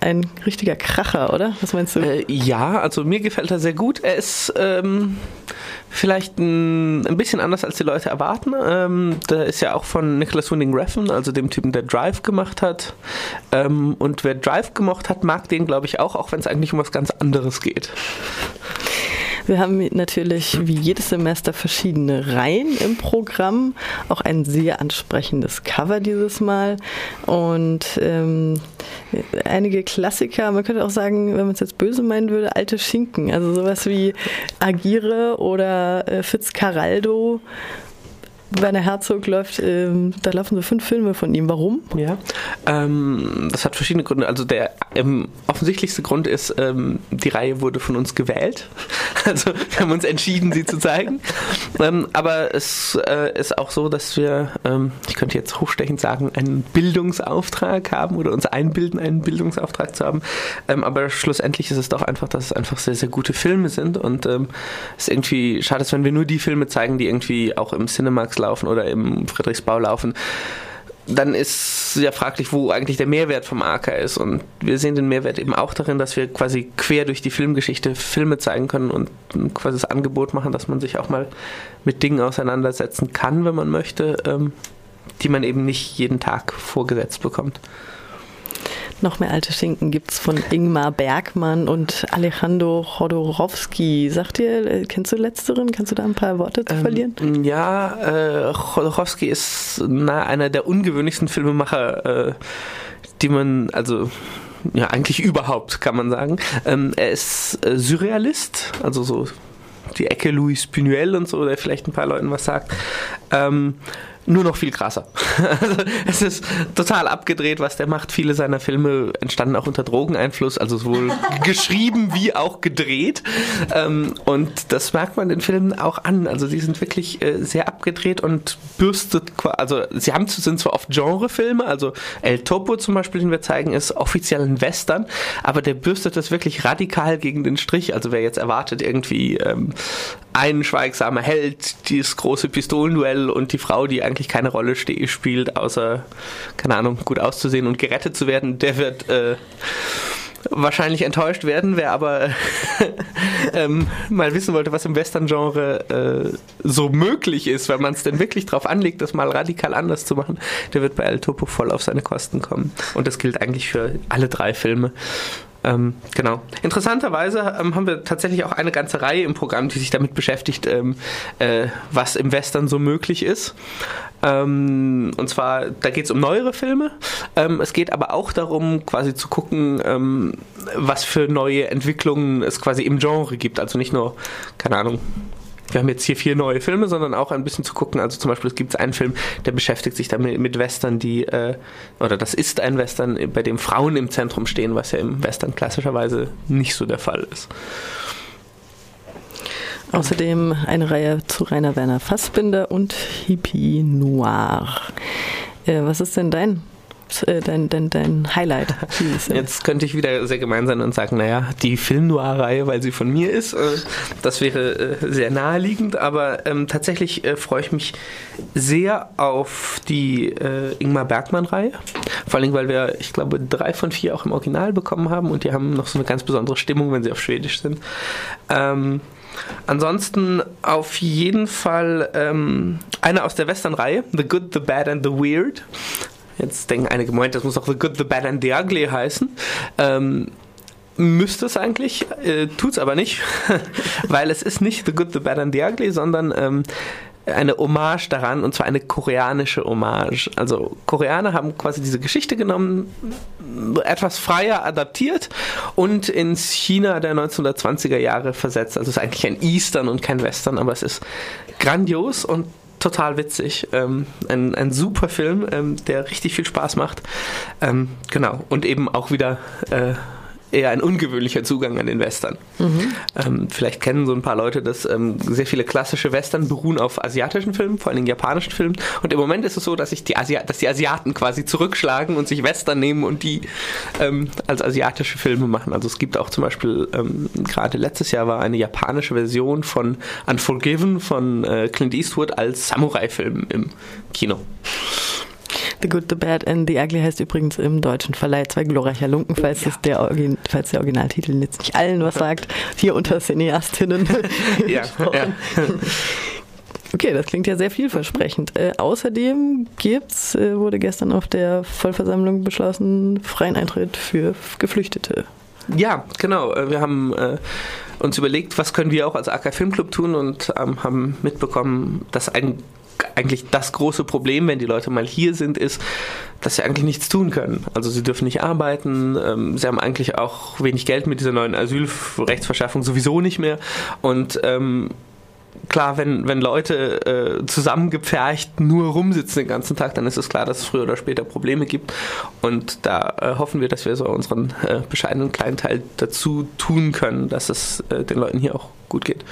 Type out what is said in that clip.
ein richtiger Kracher, oder? Was meinst du? Äh, ja, also mir gefällt er sehr gut. Er ist ähm, vielleicht ein, ein, bisschen anders, als die Leute erwarten. Ähm, der ist ja auch von Nicholas Winding Refn, also dem Typen, der Drive gemacht hat. Ähm, und wer Drive gemocht hat, mag den, glaube ich, auch, auch wenn es eigentlich um was ganz anderes geht. Wir haben natürlich wie jedes Semester verschiedene Reihen im Programm, auch ein sehr ansprechendes Cover dieses Mal. Und ähm, einige Klassiker, man könnte auch sagen, wenn man es jetzt böse meinen würde, alte Schinken, also sowas wie Agire oder äh, Fitzcarraldo Werner Herzog läuft, ähm, da laufen so fünf Filme von ihm. Warum? Ja, ähm, das hat verschiedene Gründe. Also der ähm, offensichtlichste Grund ist, ähm, die Reihe wurde von uns gewählt. Also wir haben uns entschieden, sie zu zeigen. Ähm, aber es äh, ist auch so, dass wir, ähm, ich könnte jetzt hochstechend sagen, einen Bildungsauftrag haben oder uns einbilden, einen Bildungsauftrag zu haben. aber schlussendlich ist es doch einfach, dass es einfach sehr, sehr gute Filme sind und es ist irgendwie schade, wenn wir nur die Filme zeigen, die irgendwie auch im Cinemax laufen oder im Friedrichsbau laufen, dann ist ja fraglich, wo eigentlich der Mehrwert vom AK ist. Und wir sehen den Mehrwert eben auch darin, dass wir quasi quer durch die Filmgeschichte Filme zeigen können und quasi das Angebot machen, dass man sich auch mal mit Dingen auseinandersetzen kann, wenn man möchte, ähm, die man eben nicht jeden Tag vorgesetzt bekommt. Noch mehr alte Schinken gibt es von Ingmar Bergmann und Alejandro Chodorowski. Sagt ihr, äh, kennst du letzteren? Kannst du da ein paar Worte zu ähm, verlieren? Ja, äh, Chodorowski ist na, einer der ungewöhnlichsten Filmemacher, äh, die man, also ja, eigentlich überhaupt, kann man sagen. Ähm, er ist äh, Surrealist, also so die Ecke Louis Buñuel und so, der vielleicht ein paar Leuten was sagt. Ähm, nur noch viel krasser. also es ist total abgedreht, was der macht. Viele seiner Filme entstanden auch unter Drogeneinfluss, also sowohl geschrieben wie auch gedreht. Ähm, und das merkt man den Filmen auch an. Also die sind wirklich äh, sehr abgedreht und bürstet, also sie haben sind zwar oft Genrefilme, also El Topo zum Beispiel, den wir zeigen, ist offiziell ein Western, aber der bürstet das wirklich radikal gegen den Strich. Also wer jetzt erwartet irgendwie ähm, ein schweigsamer Held, dieses große Pistolenduell und die Frau, die eigentlich keine Rolle spielt, außer, keine Ahnung, gut auszusehen und gerettet zu werden, der wird äh, wahrscheinlich enttäuscht werden. Wer aber ähm, mal wissen wollte, was im Western-Genre äh, so möglich ist, wenn man es denn wirklich drauf anlegt, das mal radikal anders zu machen, der wird bei El Topo voll auf seine Kosten kommen. Und das gilt eigentlich für alle drei Filme. Ähm, genau. Interessanterweise ähm, haben wir tatsächlich auch eine ganze Reihe im Programm, die sich damit beschäftigt, ähm, äh, was im Western so möglich ist. Ähm, und zwar, da geht es um neuere Filme. Ähm, es geht aber auch darum, quasi zu gucken, ähm, was für neue Entwicklungen es quasi im Genre gibt. Also nicht nur, keine Ahnung, wir haben jetzt hier vier neue Filme, sondern auch ein bisschen zu gucken. Also zum Beispiel, es gibt einen Film, der beschäftigt sich damit mit Western, die, äh, oder das ist ein Western, bei dem Frauen im Zentrum stehen, was ja im Western klassischerweise nicht so der Fall ist. Außerdem eine Reihe zu Rainer Werner Fassbinder und Hippie Noir. Äh, was ist denn dein äh, dein, dein, dein Highlight? Jetzt könnte ich wieder sehr gemein sein und sagen, naja, die Film-Noir-Reihe, weil sie von mir ist, äh, das wäre äh, sehr naheliegend, aber ähm, tatsächlich äh, freue ich mich sehr auf die äh, Ingmar Bergmann-Reihe. Vor allem, weil wir, ich glaube, drei von vier auch im Original bekommen haben und die haben noch so eine ganz besondere Stimmung, wenn sie auf Schwedisch sind. Ähm, Ansonsten auf jeden Fall ähm, eine aus der Western-Reihe, The Good, The Bad and The Weird. Jetzt denken einige, Moment, das muss auch The Good, The Bad and The Ugly heißen. Ähm, müsste es eigentlich, äh, tut es aber nicht, weil es ist nicht The Good, The Bad and The Ugly, sondern ähm, eine Hommage daran und zwar eine koreanische Hommage. Also Koreaner haben quasi diese Geschichte genommen, etwas freier adaptiert und ins China der 1920er Jahre versetzt. Also es ist eigentlich ein Eastern und kein Western, aber es ist grandios und total witzig. Ähm, ein, ein super Film, ähm, der richtig viel Spaß macht. Ähm, genau. Und eben auch wieder äh, eher ein ungewöhnlicher Zugang an den Western. Mhm. Ähm, vielleicht kennen so ein paar Leute dass Ähm, sehr viele klassische Western beruhen auf asiatischen Filmen, vor allem japanischen Filmen. Und im Moment ist es so, dass, sich die, Asi dass die Asiaten quasi zurückschlagen und sich Western nehmen und die ähm, als asiatische Filme machen. Also es gibt auch zum Beispiel, ähm, gerade letztes Jahr war eine japanische Version von Unforgiven von äh, Clint Eastwood als Samurai-Film im Kino. The Good, The Bad and The Ugly heißt übrigens im deutschen Verleih Zwei glorreicher Lunken, falls, ja. der, falls der Originaltitel jetzt nicht allen was sagt, hier unter Cineastinnen. ja, ja. Okay, das klingt ja sehr vielversprechend. Äh, außerdem gibt's, äh, wurde gestern auf der Vollversammlung beschlossen, freien Eintritt für Geflüchtete. Ja, genau. Äh, wir haben äh, uns überlegt, was können wir auch als AK Filmclub tun und ähm, haben mitbekommen, dass ein, eigentlich das große Problem, wenn die Leute mal hier sind, ist, dass sie eigentlich nichts tun können. Also sie dürfen nicht arbeiten, ähm, sie haben eigentlich auch wenig Geld mit dieser neuen Asylrechtsverschaffung sowieso nicht mehr und ähm, klar, wenn, wenn Leute äh, zusammengepfercht nur rumsitzen den ganzen Tag, dann ist es klar, dass es früher oder später Probleme gibt. Und da äh, hoffen wir, dass wir so unseren äh, bescheidenen kleinen Teil dazu tun können, dass es äh, den Leuten hier auch gut geht.